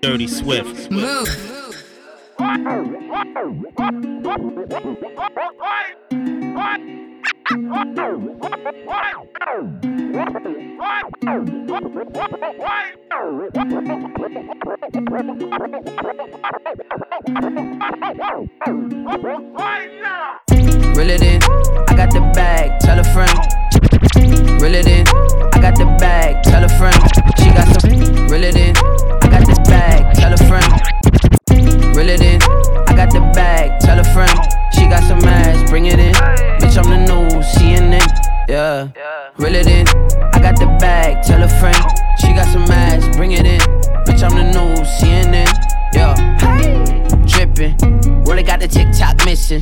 Dirty Swift. Move. Reel it in, I got the bag, tell a friend. Reel it in, I got the bag, tell a friend. Bring it in. Bitch, I'm the new CNN, yeah. Reel it in, I got the bag, tell a friend. She got some ass, bring it in. Bitch, I'm the new CNN, yeah. Drippin', really got the TikTok missing.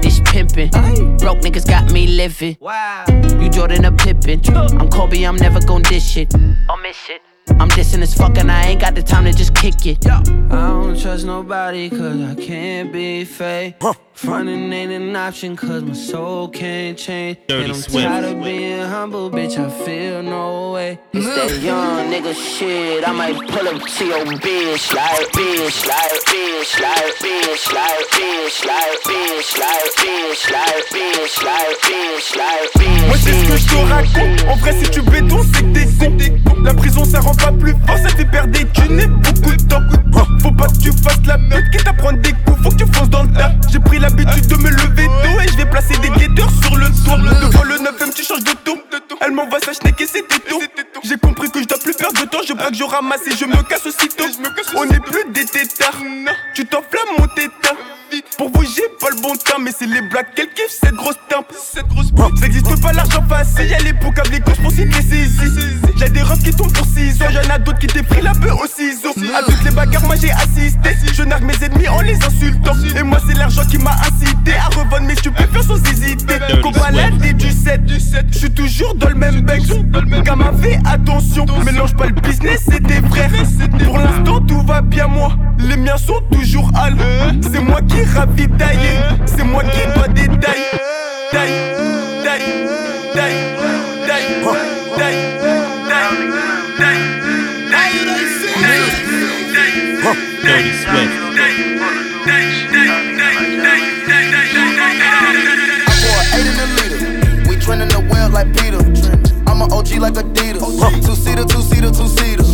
This pimpin', broke niggas got me living. Wow. You Jordan a Pippen. I'm Kobe, I'm never gon' dish it. I'll miss it. I'm dissing as fuck and I ain't got the time to just kick it. I don't trust nobody cause I can't be fake. Frontin' ain't an option cause my soul can't change. Dirty and I'm Swift. tired of being humble, bitch, I feel no way. It's that young nigga shit. I might pull up to your bitch like, bitch like, bitch like, bitch like, bitch like, bitch like, bitch like, bitch like, bitch like, bitch. Moi c'est ce que je te raconte En vrai si tu béton c'est que t'es con La prison ça rend pas plus fort Ça fait perdre des thunes et beaucoup de temps Faut pas que tu fasses la meute Quitte à prendre des coups Faut que tu fonces dans le tas J'ai pris l'habitude de me lever tôt. Et je vais placer des guetteurs sur le tour Devant le 9ème tu changes de ton Elle m'envoie sa schneck et c'était tout J'ai compris que je dois plus perdre de temps. Je braque, je ramasse et je me casse aussitôt. On n'est plus des tétards Tu t'enflammes mon tétard pour vous j'ai pas le bon temps Mais c'est les blagues qu'elle kiffe cette grosse tempe. Cette grosse Ça existe pas l'argent facile. Y'a les pots câbles les gauches pour citer saisies Y'a des refs qui tombent pour 6 ans. Y'en a d'autres qui t'ont pris la peu au ciseau. À toutes les bagarres moi j'ai assisté. Je nargue mes ennemis en les insultant. Et moi c'est l'argent qui m'a incité À revendre mes stupéfiants sans hésiter. Balade et du 7 Je suis toujours dans le même bec Gamin fais attention. Mélange pas le business et tes frères. Pour l'instant tout va bien moi. Les miens sont toujours hal C'est moi qui ravitaille eh. C'est moi qui dois détailler eh. Taille, taille, taille, taille, taille, taille, Dirty Swift. for eight in the trending the well like Peter. I'm an OG like Adidas. Two seater, two seater, two seater.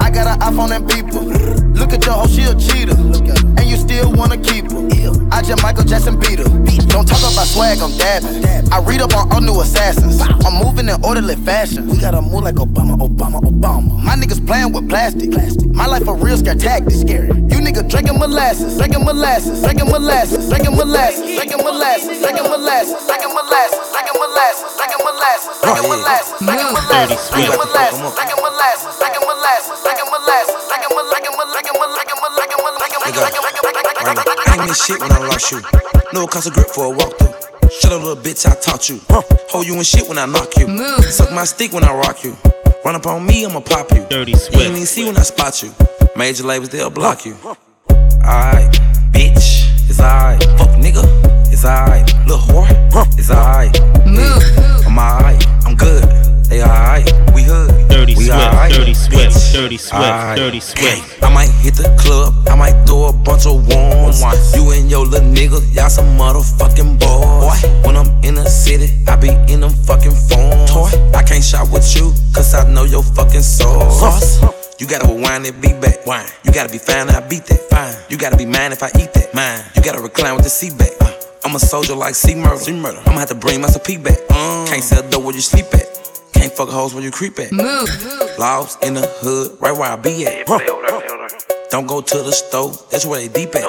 I got an iPhone and beeper. Look at your hoe, she a cheater. And you still wanna keep her. I just Michael Jackson beat her. Don't talk about swag, I'm dabbing. I read up on all new assassins. I'm moving in orderly fashion. We gotta move like Obama, Obama, Obama. My niggas playing with plastic. My life a real scare tactic. Scary. You nigga drinking molasses, drinking molasses, drinking molasses, drinking molasses, drinking molasses, drinking molasses, drinking molasses, drinking molasses, drinking molasses, drinking molasses, drinking molasses, drinking molasses, drinking molasses, drinking molasses, drinking molasses, drinking molasses, Hang this shit when I lost you. No cost of grip for a walkthrough. Shut up, little bitch, I taught you. Huh. Hold you in shit when I knock you. Move. Suck my stick when I rock you. Run up on me, I'ma pop you. Dirty You ain't even see when I spot you. Major labels, they'll block you. Alright, bitch, it's alright. Fuck nigga, it's alright. Little whore, it's alright. Yeah, Dirty Swift, Alright, Dirty Swift. I might hit the club, I might throw a bunch of ones. You and your little nigga, y'all some motherfucking boys. When I'm in the city, I be in them fucking phones. I can't shop with you, cause I know your fucking sauce. You gotta rewind that beat back. Wine. You gotta be fine, I beat that. Fine. You gotta be mine if I eat that. Mine. You gotta recline with the seat back. Uh, I'm a soldier like C murder. C murder. I'ma have to bring my peek back. Uh, Can't sell dope where you sleep at. Can't fuck hoes where you creep at. Move. Lost in the hood, right where I be at. Don't go to the store, that's where they deep at.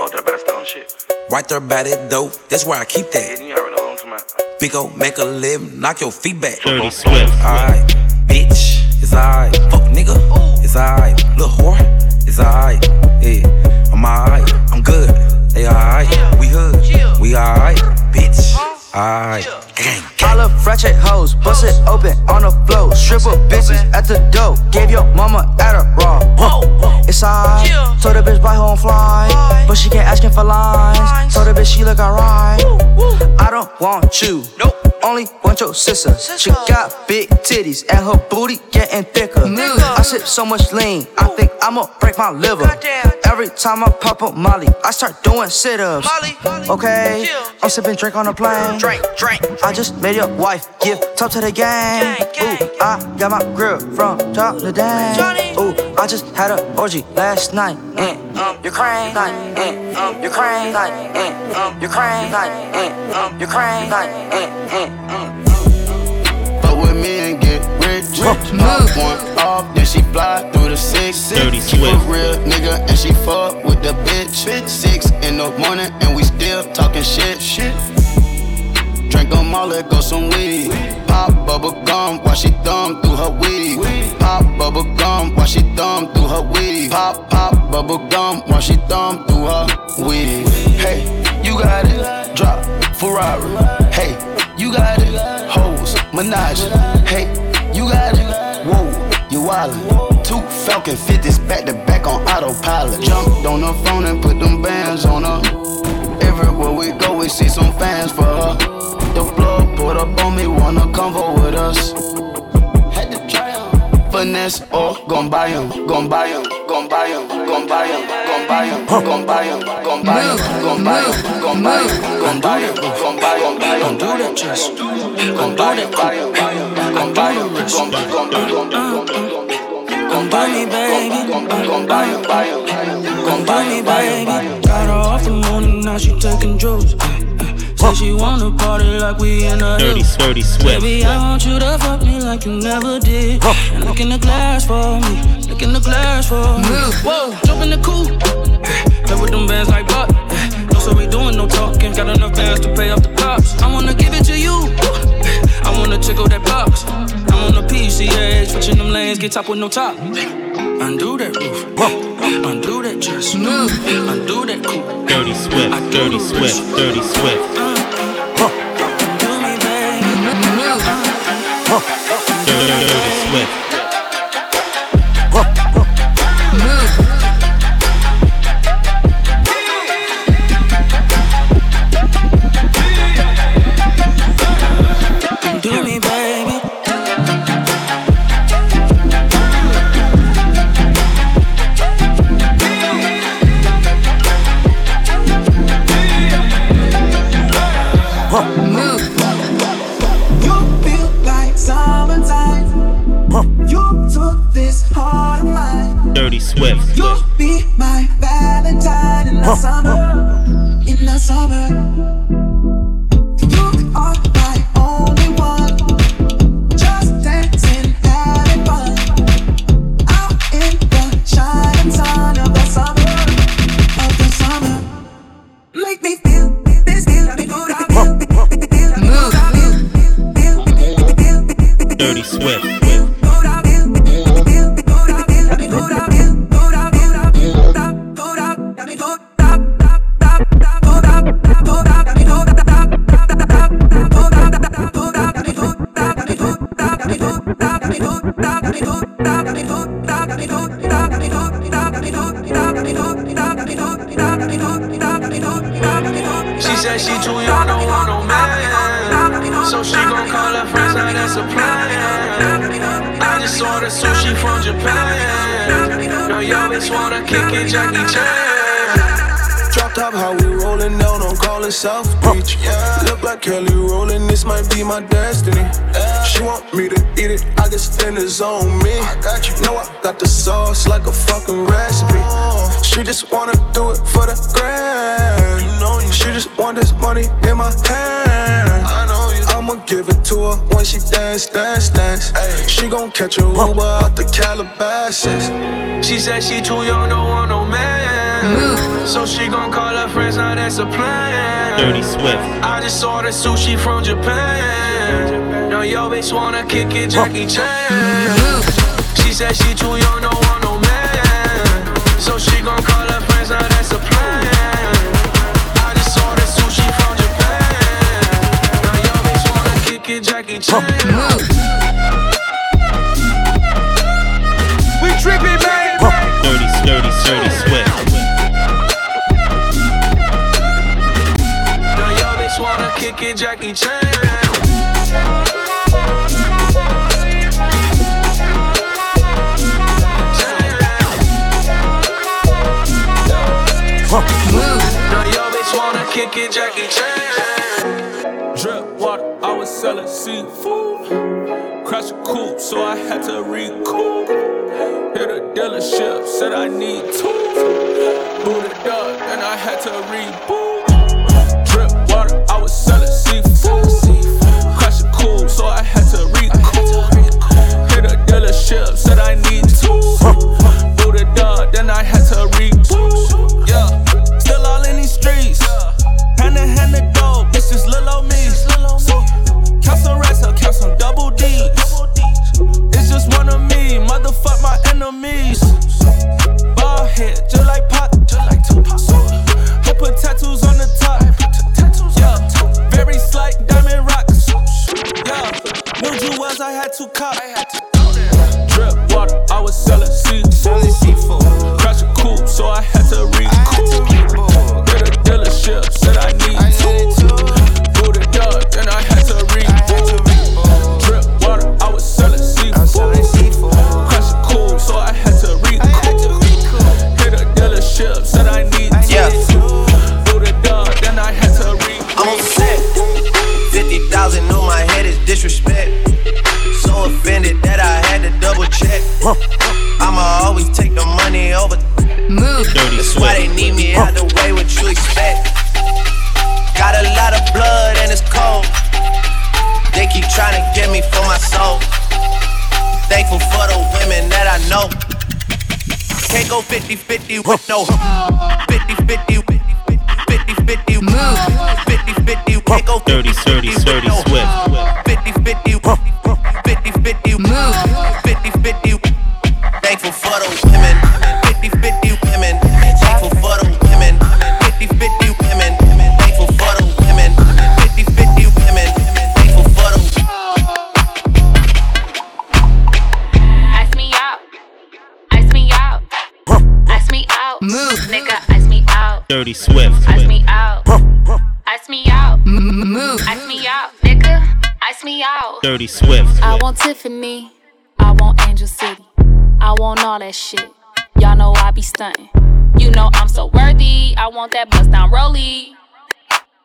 Right there by that dope, that's where I keep that. Big ol' make a living, knock your feet back. Dirty Swift. Alright, bitch, it's alright. Fuck nigga, it's alright. Little whore, it's alright. Yeah, I'm alright, I'm good. They alright, we hood, we alright, bitch. Alright, gang, All the ratchet hoes, bust it open on the floor. Stripper bitches at the door. Gave your mama at a raw. It's alright. Told the bitch buy her on fly. But she kept asking for lines. Told the bitch she look alright. I don't want you. Nope. Only want your sister. She got big titties and her booty getting thicker. I sip so much lean, I think I'ma break my liver. Every time I pop up Molly, I start doing sit ups. Okay, I'm sipping drink on a plane. Drink, drink. I just made your wife give top to the game. Ooh, I got my grill from top to down. Ooh, I just had a orgy last night in um, Ukraine, night in um, Ukraine, night in um, Ukraine, night in um, Ukraine, night in um. Fuck with me and get rich. Pop one off, then she fly through the six. Dirty Swift. real nigga and she fuck with the bitch. Six in the morning and we still talking shit. Shit. Drink 'em all, let go some weed. Pop bubble gum while she thumb through her weed. Pop bubble gum while she thumb through her weed. Pop pop bubble gum while she thumb through her weed. Hey, you got it. Drop Ferrari. Hey, you got it. Hoes, Menage. Hey, you got it. Whoa, you wildin'. Two Falcon 50s back to back on autopilot. Jumped on her phone and put them bands on her. Everywhere we go, we see some fans for her. The plug put up on me, wanna convo with us. Had to try 'em. Finesse or gon' buy buy 'em, gon' buy buy 'em, gon' buy buy 'em, gon' buy buy 'em, gon' buy buy 'em, gon' buy buy 'em, gon' buy 'em, gon' buy 'em, gon' buy 'em, gon' buy buy 'em, gon' buy 'em, Don't do that, just gon' buy 'em, buy 'em, buy 'em, gon' buy 'em, gon' buy 'em, gon' buy 'em, gon' buy 'em, gon' buy 'em, buy 'em, gon' buy 'em, buy 'em. Got her off the morning, now she taking drugs. Say she wanna party like we in a Dirty, hills. dirty Swift. Baby, I want you to fuck me like you never did. And look in the glass for me. Look in the glass for me. Whoa, jump in the coupe. Play with them bands like Buck. No, so we doing no talking. Got enough bands to pay off the cops. I wanna give it to you. I wanna tickle that box. On the PCH, switching them lanes, get top with no top. Undo that roof. Undo that chest. Undo that coupe. Dirty Swift. Dirty Swift. Dirty Swift. Do her when she dance, dance, dance. She gon' catch a Uber out the Calabasas. She said she too young, don't want no man. So she gon' call her friends, now that's a plan. Dirty Swift. I just ordered sushi from Japan. Now yo bitch wanna kick it, Jackie Chan. She said she too young, don't want no man. So she gon' call her friends, now that's a plan. Wanna kick it, Jackie Chan. We tripping, baby. Dirty, dirty, dirty Swift. Jackie Chan. Now yo bitch wanna kick it, Jackie Chan. Selling seafood. Crash a coupe, so I had to recoup. Hit a dealership, said I need tools. Booted up, and I had to reboot. two cups. 50 50 with no stunting. You know I'm so worthy. I want that bust down rollie.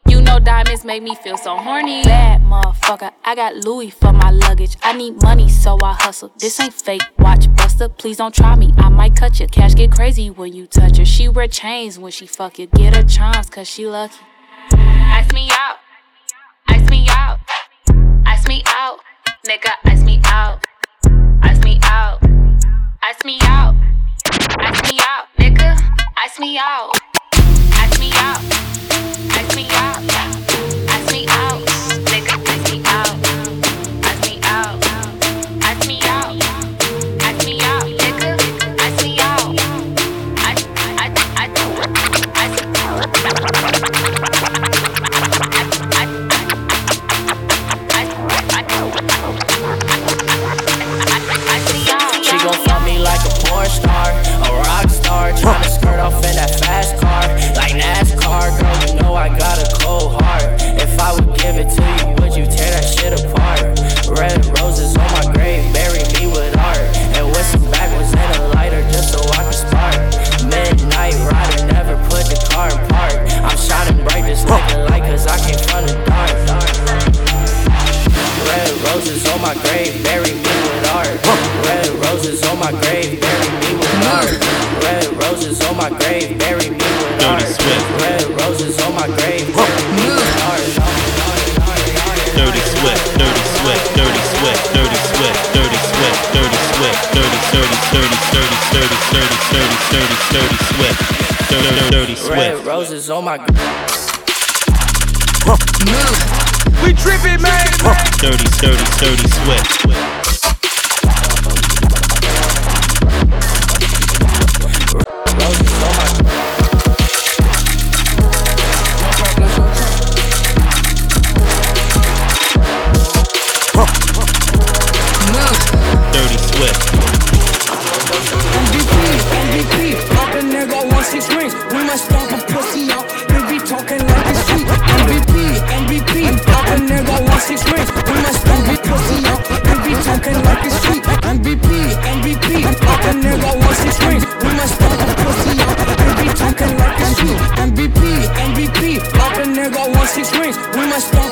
You know diamonds make me feel so horny. Bad motherfucker, I got Louis for my luggage. I need money, so I hustle. This ain't fake. Watch Buster, please don't try me. I might cut your Cash get crazy when you touch her. She wear chains when she fuck you. Get her charms, cause she lucky. Ice me out. Ice me out. Ice me out. Nigga, ice me out. Ice me out. Ice me out. Ice me out. Nigga, ice me out. Ice me out. Ice me out. Like NASCAR. Girl, you know I got a cold heart. If I would give it to you, would you tear that shit apart? Red roses on my grave, bury me with art, and with some backwards and a lighter just so I can spark. Midnight rider, never put the car in park. I'm shining bright, just like 'cause I came from the dark. Red roses on my grave, bury me with art. Red roses on my grave, bury me with art. Red roses on my grave, bury me with art. Dirty Swift. Red roses on my grave, bury me with. Dirty Swift. Dirty Swift. Dirty Swift. Dirty Swift. Dirty Swift. Dirty Swift. Dirty, dirty, dirty, dirty, dirty, dirty, dirty, dirty, dirty Swift. Dirty, dirty Red roses on my grave. We tripping, man. Dirty, dirty, dirty Swift. Roses on my six rings. We must stomp a pussy out. We be talking like a street. MVP, MVP. Up a nigga want six rings. We must stomp a pussy out. We be talking like a street. MVP, MVP. Up a nigga want six rings. We must stomp a pussy out. We be talking like a sheep. MVP, MVP. Up a nigga want six rings. We must stomp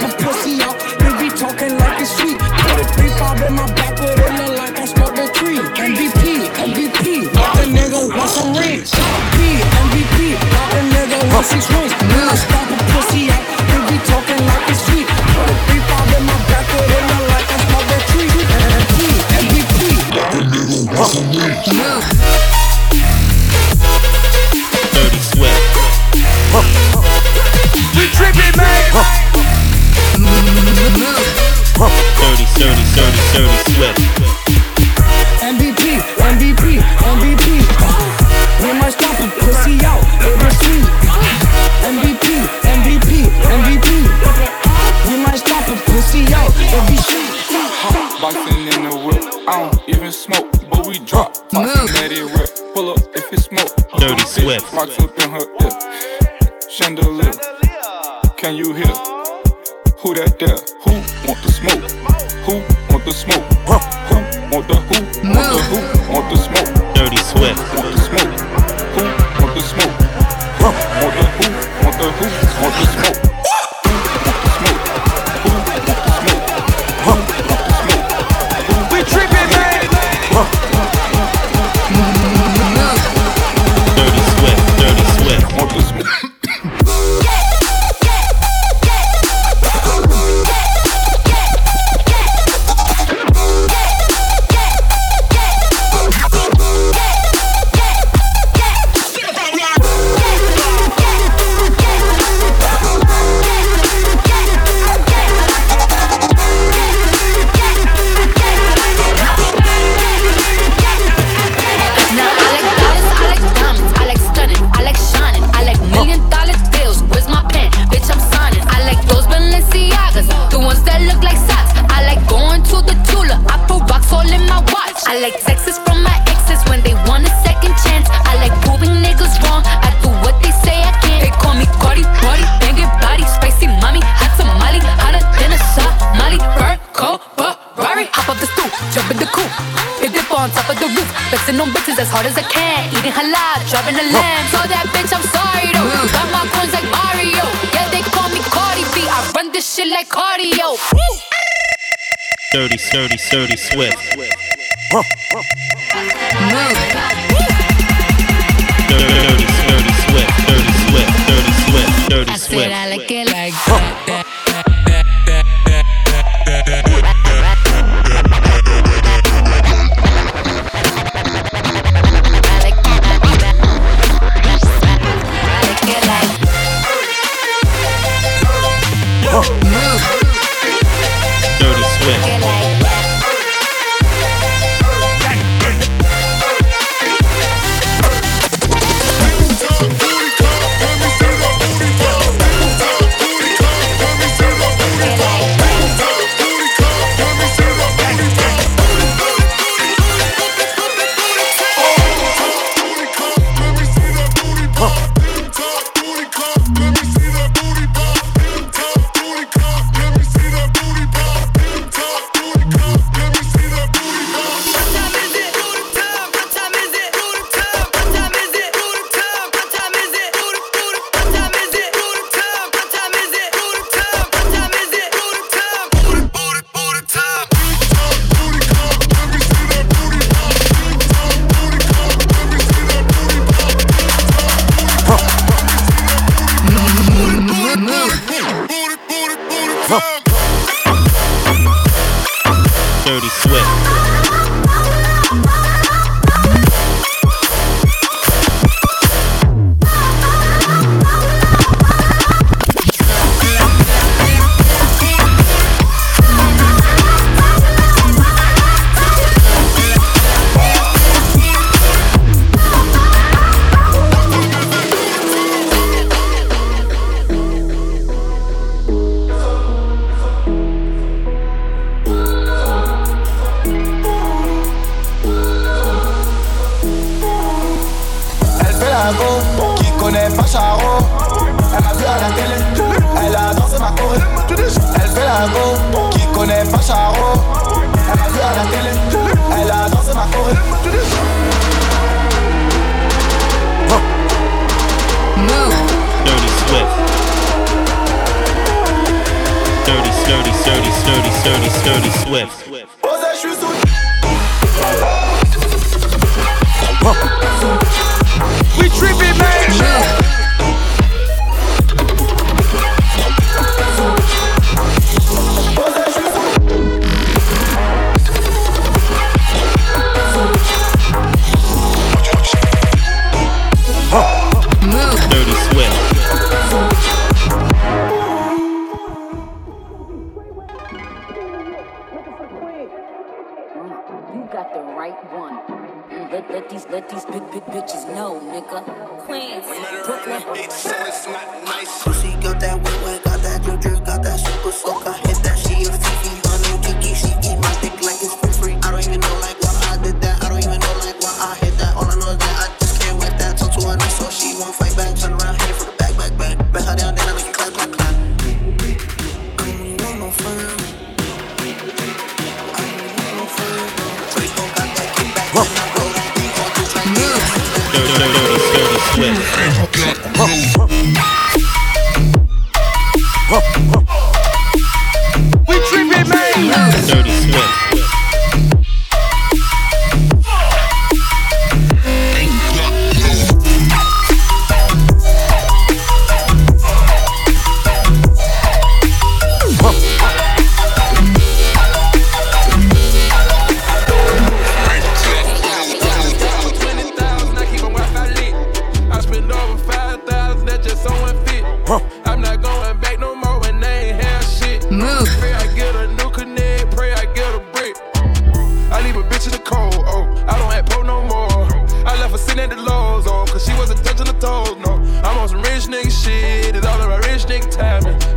Swift. looking at the lows on, oh, cause she wasn't touching the toes, no. I'm on some rich nigga shit, it's all about rich nigga timing.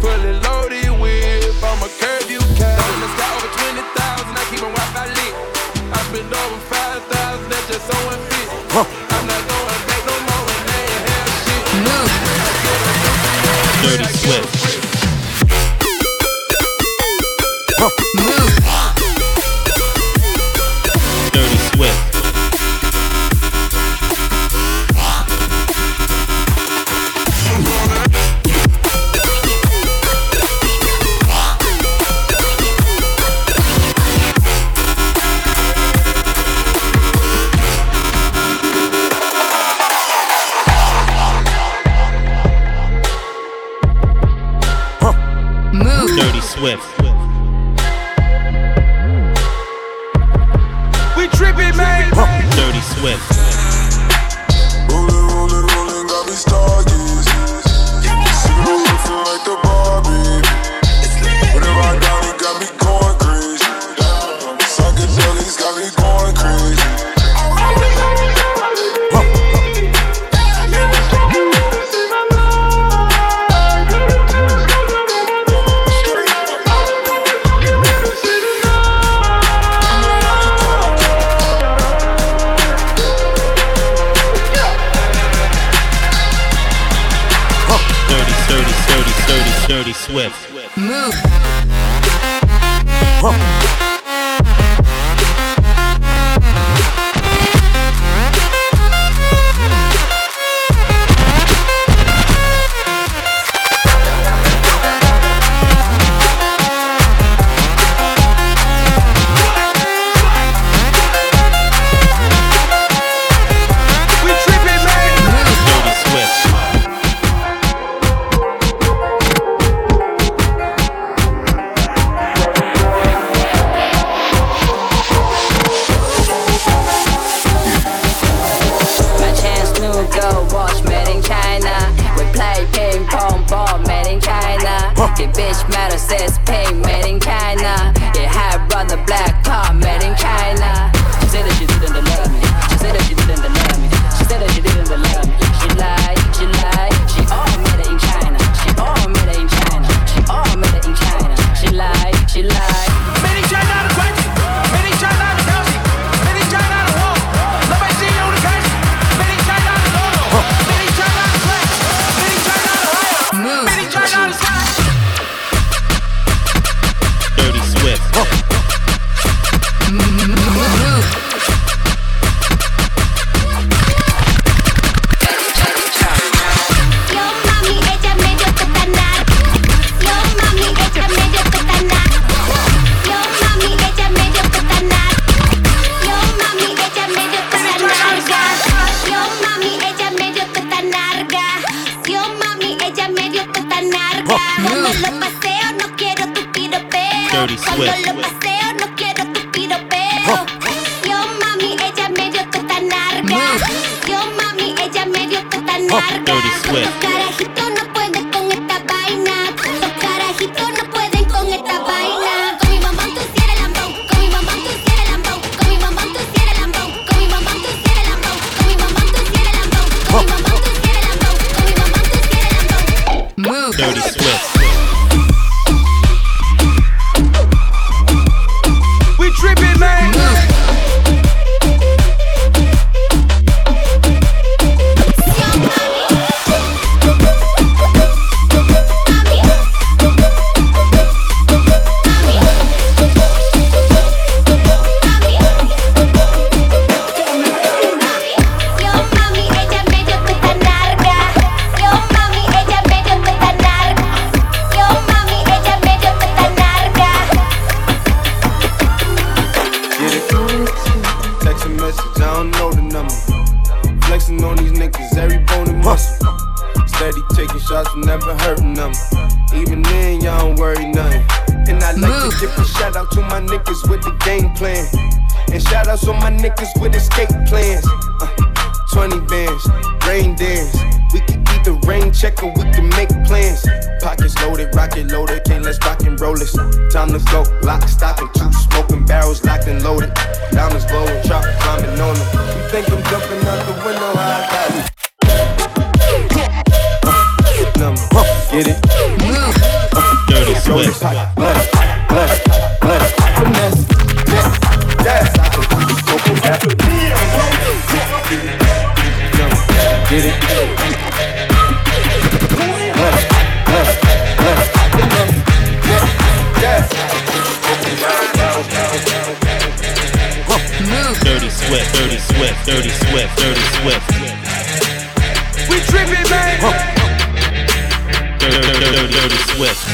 Dirty Swift.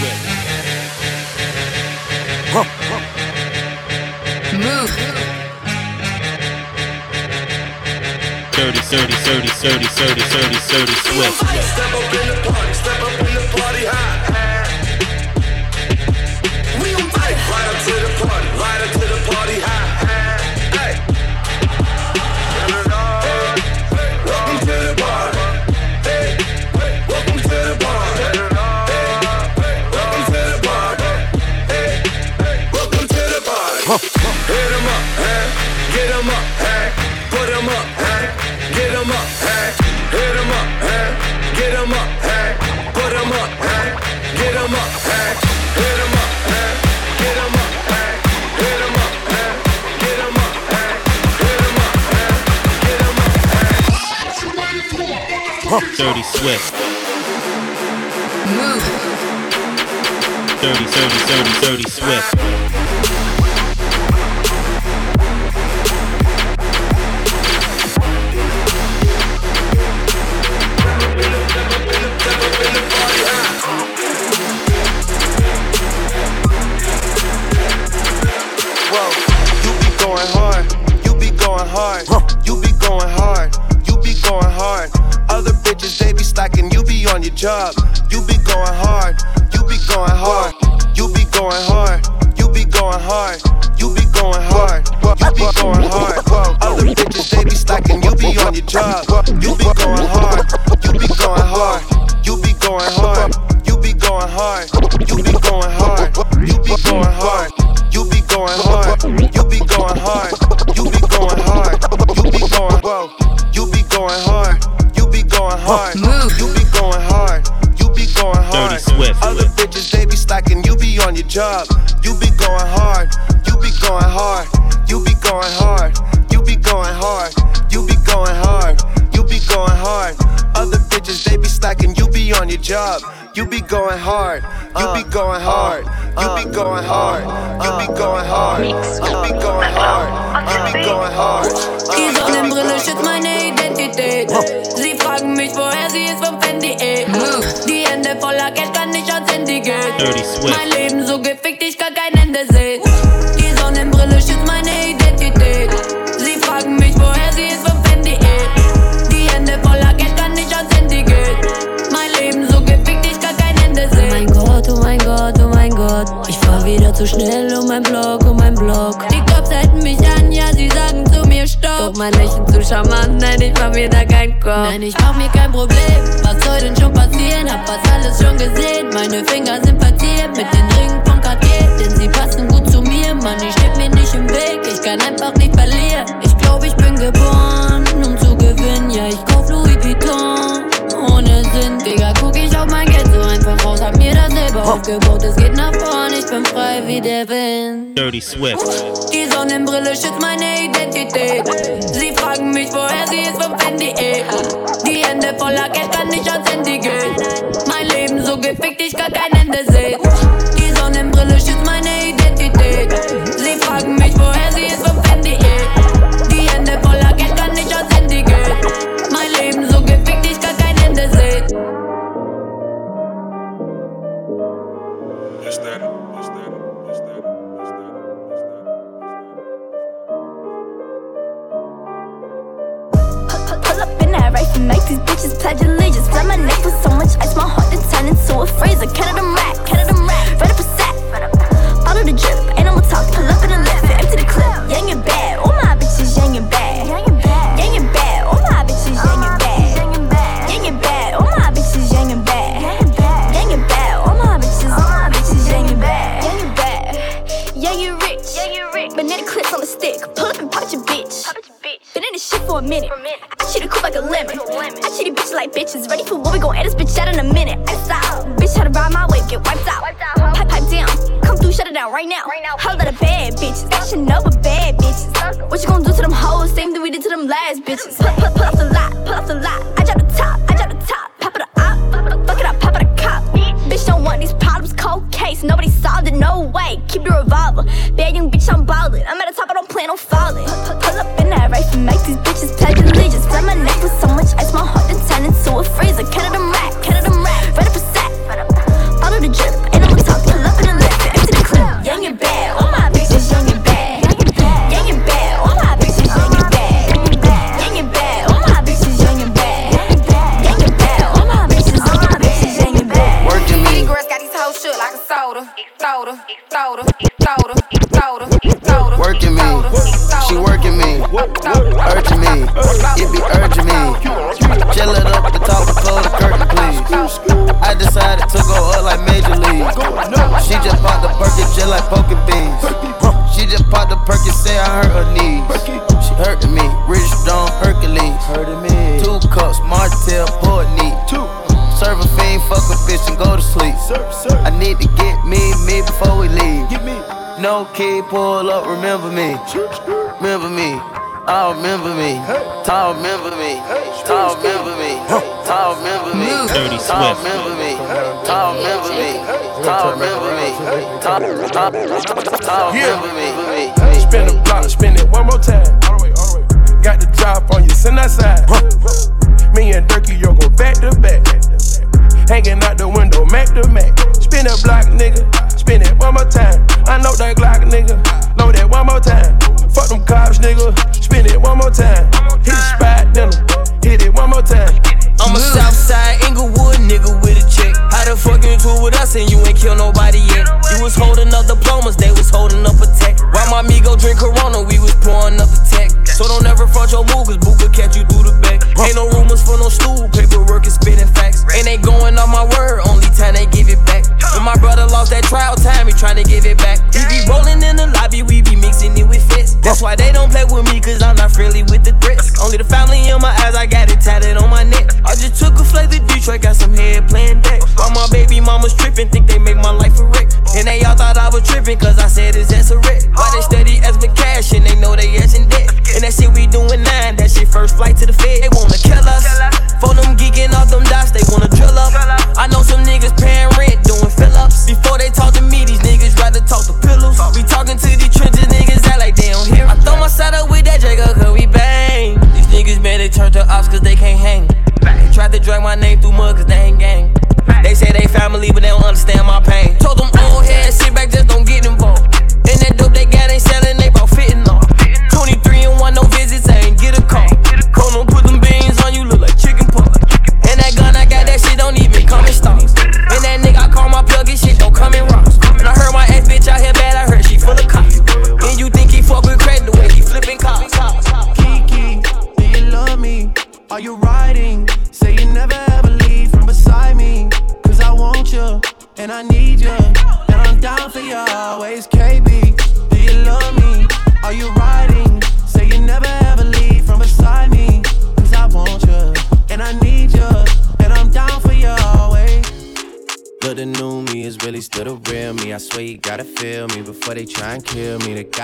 Move. Dirty, dirty, dirty, dirty, dirty, dirty, dirty Swift. Step up in the party, step up in the party high. We invite right up to the party. Dirty Swift. Move. Dirty, dirty, dirty, dirty Swift. job. You be going hard. You be going hard. You be going hard. You be going hard. You be going hard. You be going hard. Other bitches they be slacking. You be on your job. You be going hard. Bro. Nein, ich mach mir kein Problem. Was soll denn schon passieren? Hab was alles schon gesehen. Meine Finger sind verziert mit den Ringen von Cartier, denn sie passen gut zu mir. Mann, ich steck mir nicht im Weg. Ich kann einfach nicht verlieren. Ich glaub, ich bin geboren, um zu gewinnen. Ja, ich kauf Louis Vuitton ohne Sinn. Digga, guck ich auf mein Geld so einfach raus. Hab mir das selber oh. aufgebaut. Es geht nach vorn, ich bin frei wie der Wind. Dirty Swift. Die Sonnenbrille schützt meine Identität. Sie fragen mich, woher sie es verwende. Eh? Die Hände voller Geld kann ich Oh, remember me. Remember me. Oh, remember me. Tall, remember me. Tall, remember me. Tall, remember me. Dirty Swift. remember me. Tall, remember me. Tall, remember me. Tall, remember me. Spin the block, spin it one more time. Got the drop on you, send that side. Me and Durky, yo, go back to back. Hanging out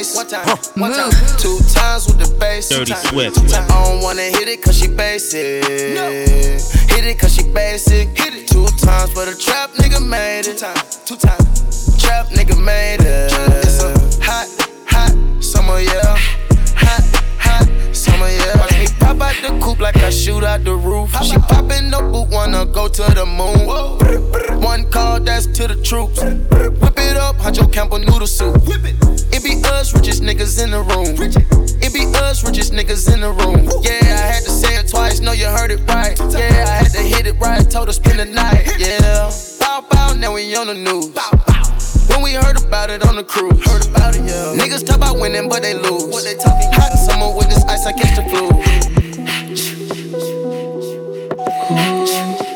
With the bass. One time, one time, two times with the bass. Dirty Two. Swift. I don't wanna hit it cause she basic. No. Hit it cause she basic. Hit it two times for the trap nigga made it. Two times, two times. Trap nigga made it. It's a hot, hot summer, yeah. Hot, hot summer, yeah. Pop out the coupe like I shoot out the roof. She poppin' the boot, wanna go to the moon. One call, that's to the troops. Whip it up, Huncho Campbell noodle soup. It be us, richest niggas in the room. It be us, richest niggas in the room. Yeah, I had to say it twice, know you heard it right. Yeah, I had to hit it right, told her spend the night. Yeah, bow bow, now we on the news. When we heard about it on the cruise, heard about it, yeah. Niggas talk about winning, but they lose. What they talking? Hot summer with this ice, I catch the flu.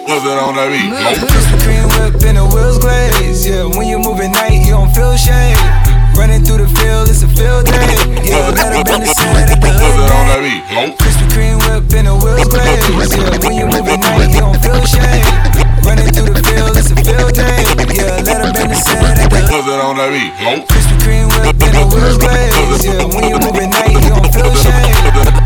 Love it on that beat. Krispy Kreme whip and the wheels glaze. Yeah, when you move at night, you don't feel shade. Running through the field, it's a field day. Yeah, let her bend the set at the hood day. Krispy Kreme whip and the wheels glaze. Yeah, when you move at night, you don't feel shade. Running through the field, it's a field day. Yeah, let her bend the set at the Love it on that beat. Krispy Kreme whip and the wheels glaze. Yeah, when you move at night, you don't feel shade.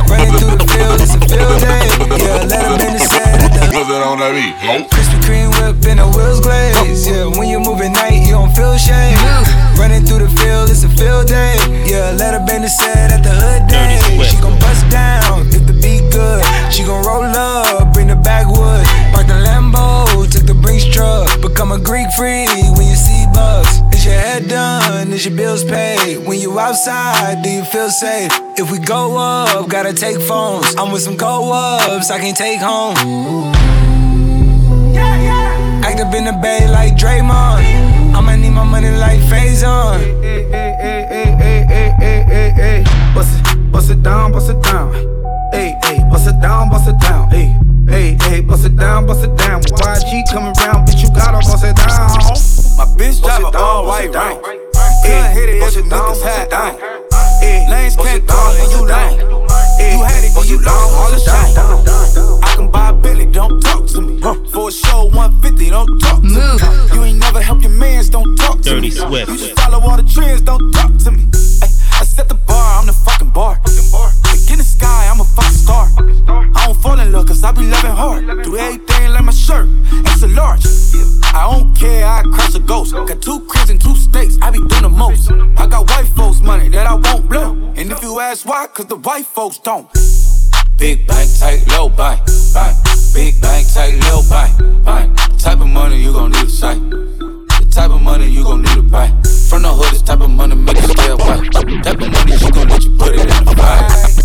Running through the field, it's a field day. Yeah, let her bend the set at the it on that beat. Krispy Kreme whip and the wheels glaze. Yeah, when you move at night, you don't feel shame. Running through the field, it's a field day. Yeah, let her bend the set at the hood day. She gon' bust down if the beat good. She gon' roll up, bring the backwood. Become a Greek freak when you see bugs. Is your head done? Is your bills paid? When you outside, do you feel safe? If we go up, gotta take phones. I'm with some go ups, I can take home. Yeah, yeah. Act up in the bay like Draymond. I'ma need my money like Faison. Hey, hey, hey, bust it, bust it down, bust it down. Hey, hey, bust it down, bust it down. Hey, hey, hey, bust it down, bust it down. YG coming round, bitch you gotta bust it down. My bitch drive an all white rank. Couldn't hit it if the niggas had down. Lanes can't call for you lame. You had it, you long, all the shame. I can buy a Billy, don't talk to me. For a show, 150, don't talk to me. You ain't never help your mans, don't talk to Dirty me. Swift. You just follow all the trends, don't talk to me. I set the bar, I'm the fucking bar. Like in the sky, I'm a fucking star. Love, cause I be loving hard. Do everything like my shirt, it's a large. I don't care, I crush a ghost. Got two cribs in two states, I be doing the most. I got white folks' money that I won't blow. And if you ask why, cause the white folks don't. Big bank, tight, low bank, bank. Big bank, tight, low bank, bank. Type of money you gon' need to sight. The type of money you gon' need to buy. From the hood, this type of money make you stay away. Type of money she gon' let you put it in the bag.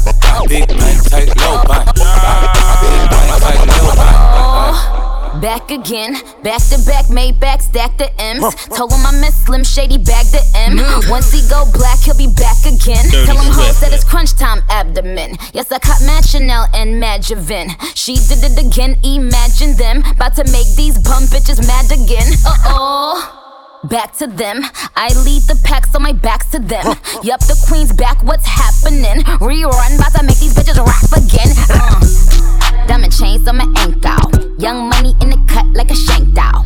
Big bank, tight, low bank, bank. Big bank, tight, low bank. Back again, back to back, made back, stack the M's. Told him I miss Slim Shady, bag the M. Once he go black, he'll be back again. Dirty Tell him hoes Swift. that it's crunch time abdomen. Yes, I caught Mad Chanel and Mad Javin. She did it again, imagine them. About to make these bum bitches mad again. Uh oh. Back to them. I lead the pack, so my back's to them. Yup, the queen's back, what's happening? Rerun, about to make these bitches rap again. Uh. Diamond chains on my ankle. Young money in the cut like a shank doll.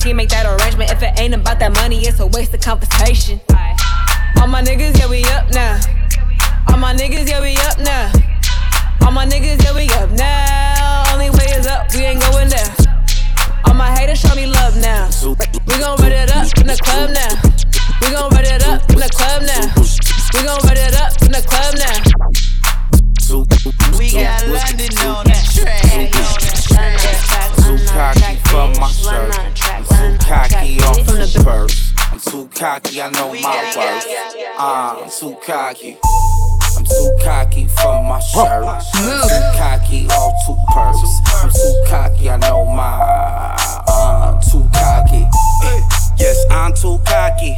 TNT make that arrangement. If it ain't about that money, it's a waste of conversation. Too cocky. I'm too cocky for my shirt. I'm too cocky off two purse. I'm too cocky, I know my. Uh, too cocky. Yes, I'm too cocky.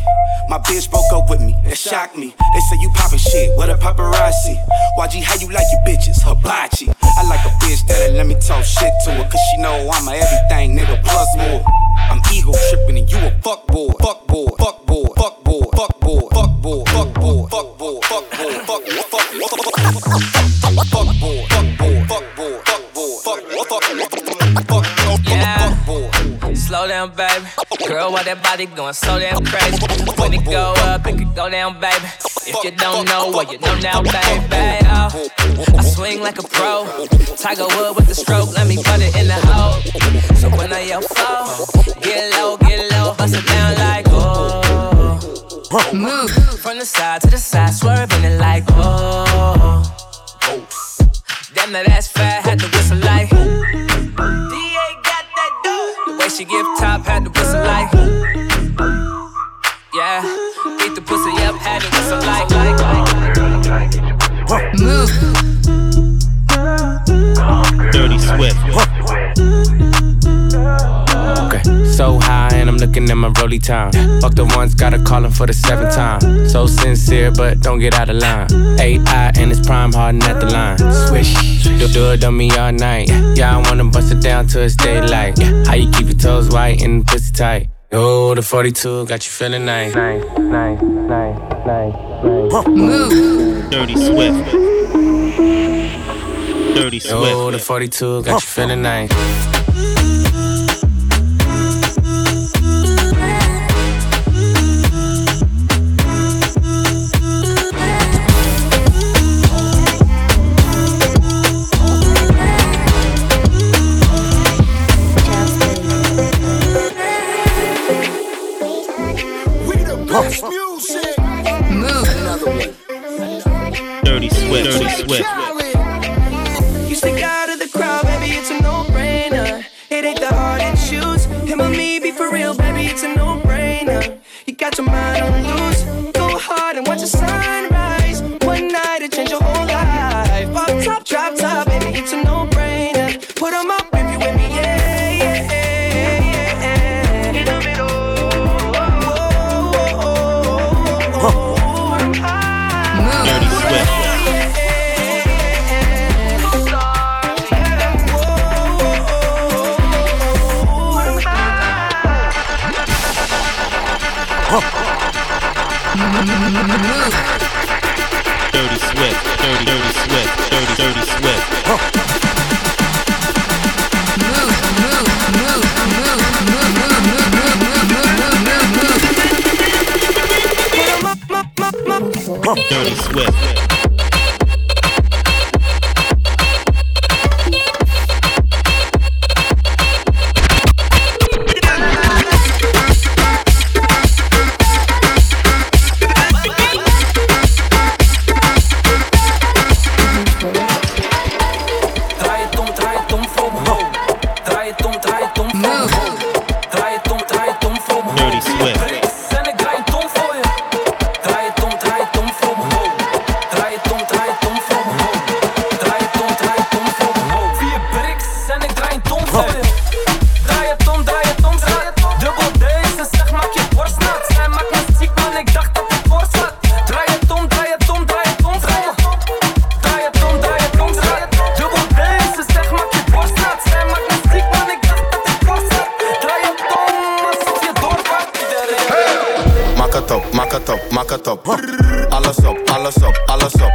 My bitch broke up with me, that shocked me. They say you poppin' shit, what a paparazzi. YG, how you like your bitches? Hibachi. I like a bitch that'll let me talk shit to her, cause she know I'm a everything nigga plus more. I'm ego trippin' and you a fuck boy, fuck why that body going so damn crazy? When it go up, it could go down, baby. If you don't know, well, you know now, baby. Oh, I swing like a pro. Tiger Wood with the stroke, let me put it in the hole. So when I yell fall, get low, get low, bust it down like oh. Move from the side to the side, swerving it like oh. Damn, that ass fat, had to whistle like. The way she give top, had to whistle like. Yeah, beat the pussy up, had to whistle like. like, like. Move. Dirty Swift. Okay, so high and I'm looking at my rolly time. Fuck the ones, gotta call him for the seventh time. So sincere, but don't get out of line. AI and it's prime Harden at the line. Swish, do, do it on me all night. Yeah, I wanna bust it down till it's daylight. How you keep your toes white and pussy tight? Yo, the 42 got you feeling nice. Nice, nice, nice, nice, nice. Move. Dirty Swift. Dirty Swift. Yo, the 42 got you feeling nice. Swift, Dirty Swift. You stick out of the crowd, baby, it's a no-brainer. It ain't that hard to choose. Him or me, be for real, baby, it's a no-brainer. You got your mind on loose. Go hard and watch the sunrise. One night to change your whole life. Pop top, drop top, baby, it's a no-brainer. Put 'em up Dirty Swift. Maak het op, op. Alles op, alles op, alles op.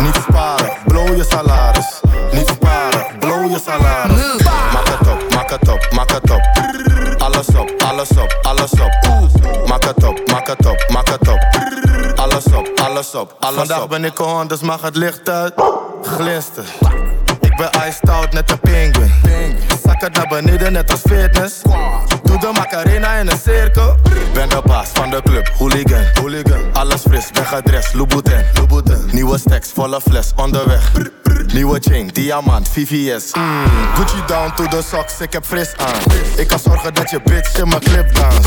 Niet sparen, blow je salaris. Niet sparen, blow je salaris. Maak het op, maak het op, maak het op. Alles op, alles op, alles op. Maak het op, maak het op, maak het op. Alles op, alles op, alles Vandaag ben ik on, dus mag het licht uit. Glinster. Ik ben iced out net een penguin. Zak het naar beneden net als fitness. Doe de macarena in een cirkel. Ben de baas van de club, hooligan. hooligan. Alles fris, ben gedrest, Louboutin. Louboutin. Nieuwe stacks, volle fles, onderweg. Nieuwe chain, diamant, VVS. Mm. Gucci down to the socks, ik heb fris aan. Ik kan zorgen dat je bitch in mijn clip dans.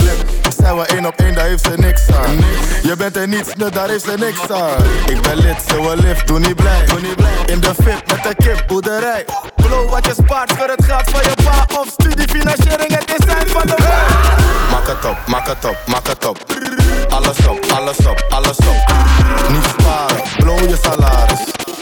Zijn we één op één, daar heeft ze niks aan. Je bent er niets, nu daar heeft ze niks aan. Ik ben lid, ze wil lift, doe niet blij. In de fit met de kip, boerderij. Blow wat je spaart voor het geld van je pa. Of studiefinanciering, het design van de wijk. Maak het op, maak het op, maak het op. Alles op, alles op, alles op. Niet sparen, blow je salaris.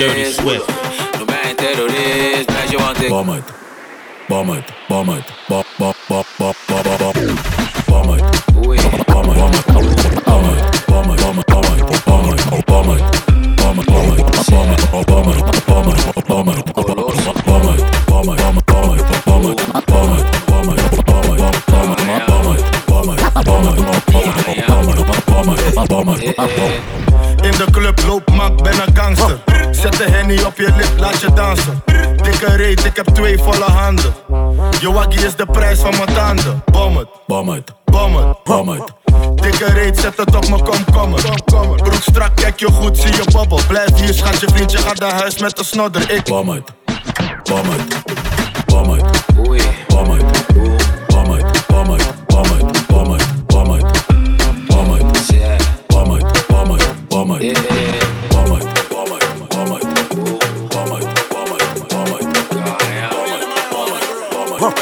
Dirty fris. Swift. Noem mij een terrorist, want uit, bam uit, bam uit, bam uit, bam uit, bam uit, bam uit, bam uit, bam uit, bam uit, bam uit, bam uit, bam op je lip, laat je dansen. Dikke reet, ik heb twee volle handen. Je waggie is de prijs van mijn tanden. Bom het, bom het, bom het, bom het. Dikke reet, zet het op mijn komkommer. Broek strak, kijk je goed, zie je bobbel. Blijf hier, schat je vriendje gaat naar huis met de snodder. Ik bom het, bom het, bom het, bom het, bom het, bom het, bom het, bom het, bom het, bom het, bom het, bom het, bom het, bom het, Move.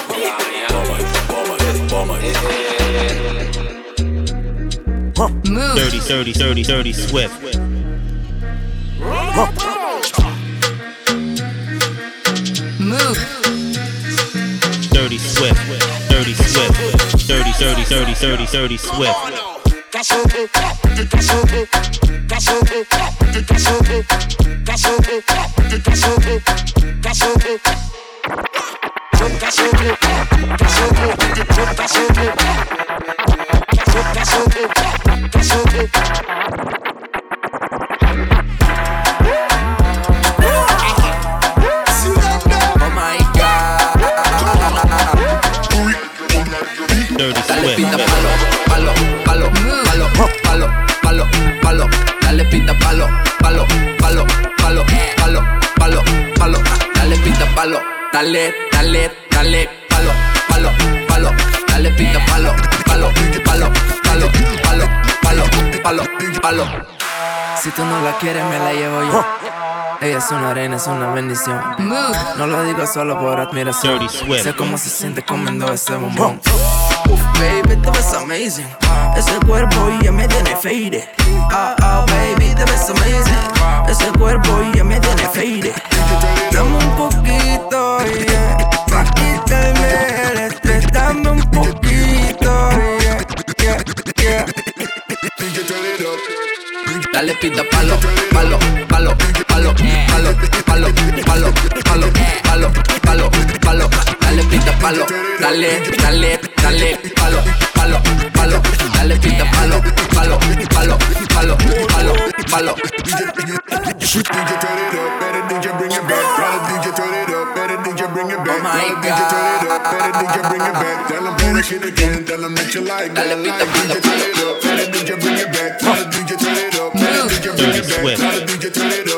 Dirty, dirty, dirty, dirty, swift. Move. Dirty swift, dirty swift, dirty, dirty, dirty, dirty, dirty swift. That's okay. That's okay. That's okay. That's okay. That's okay. That's okay. That's okay. dale, dale, dale, palo, palo, palo. Dale pita palo, palo, palo, palo, palo, palo, palo, palo. Si tú no la quieres, me la llevo yo. Ella es una reina, es una bendición. No lo digo solo por admiración. Sé cómo se siente comiendo ese bombón. Uf, baby, te ves amazing. Ese cuerpo ya me tiene faded. Ah, ah, baby, te ves amazing. Ese cuerpo ya me tiene faded. Dame un poquito, yeah. Dale pita palo, palo, palo, palo, palo, palo, palo, palo, palo, palo, palo. Dale pita palo, dale, dale, dale, palo, palo, palo. Dale pita palo, palo, palo, palo, palo, palo. It up, bring it back. Tell 'em play that shit again, tell 'em that you like that. Like DJ turn it up, better DJ bring it back. Tell 'em DJ turn it up, better DJ bring it back. Tell Tell 'em DJ turn it up,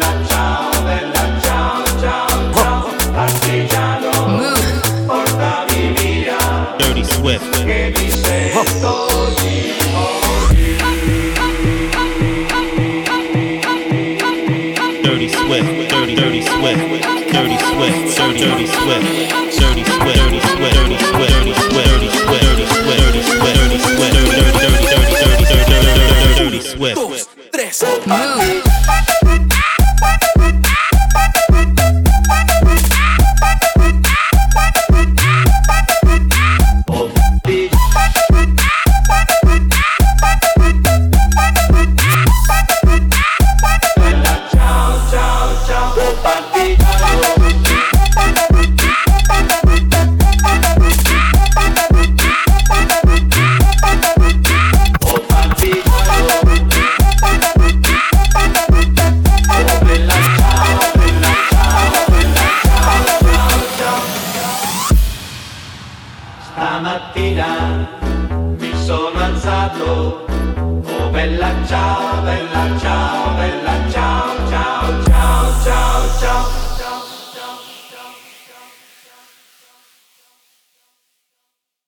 Swift. Dirty Swift, dirty, dirty Swift, dirty Swift, dirty, dirty Swift, dirty Swift,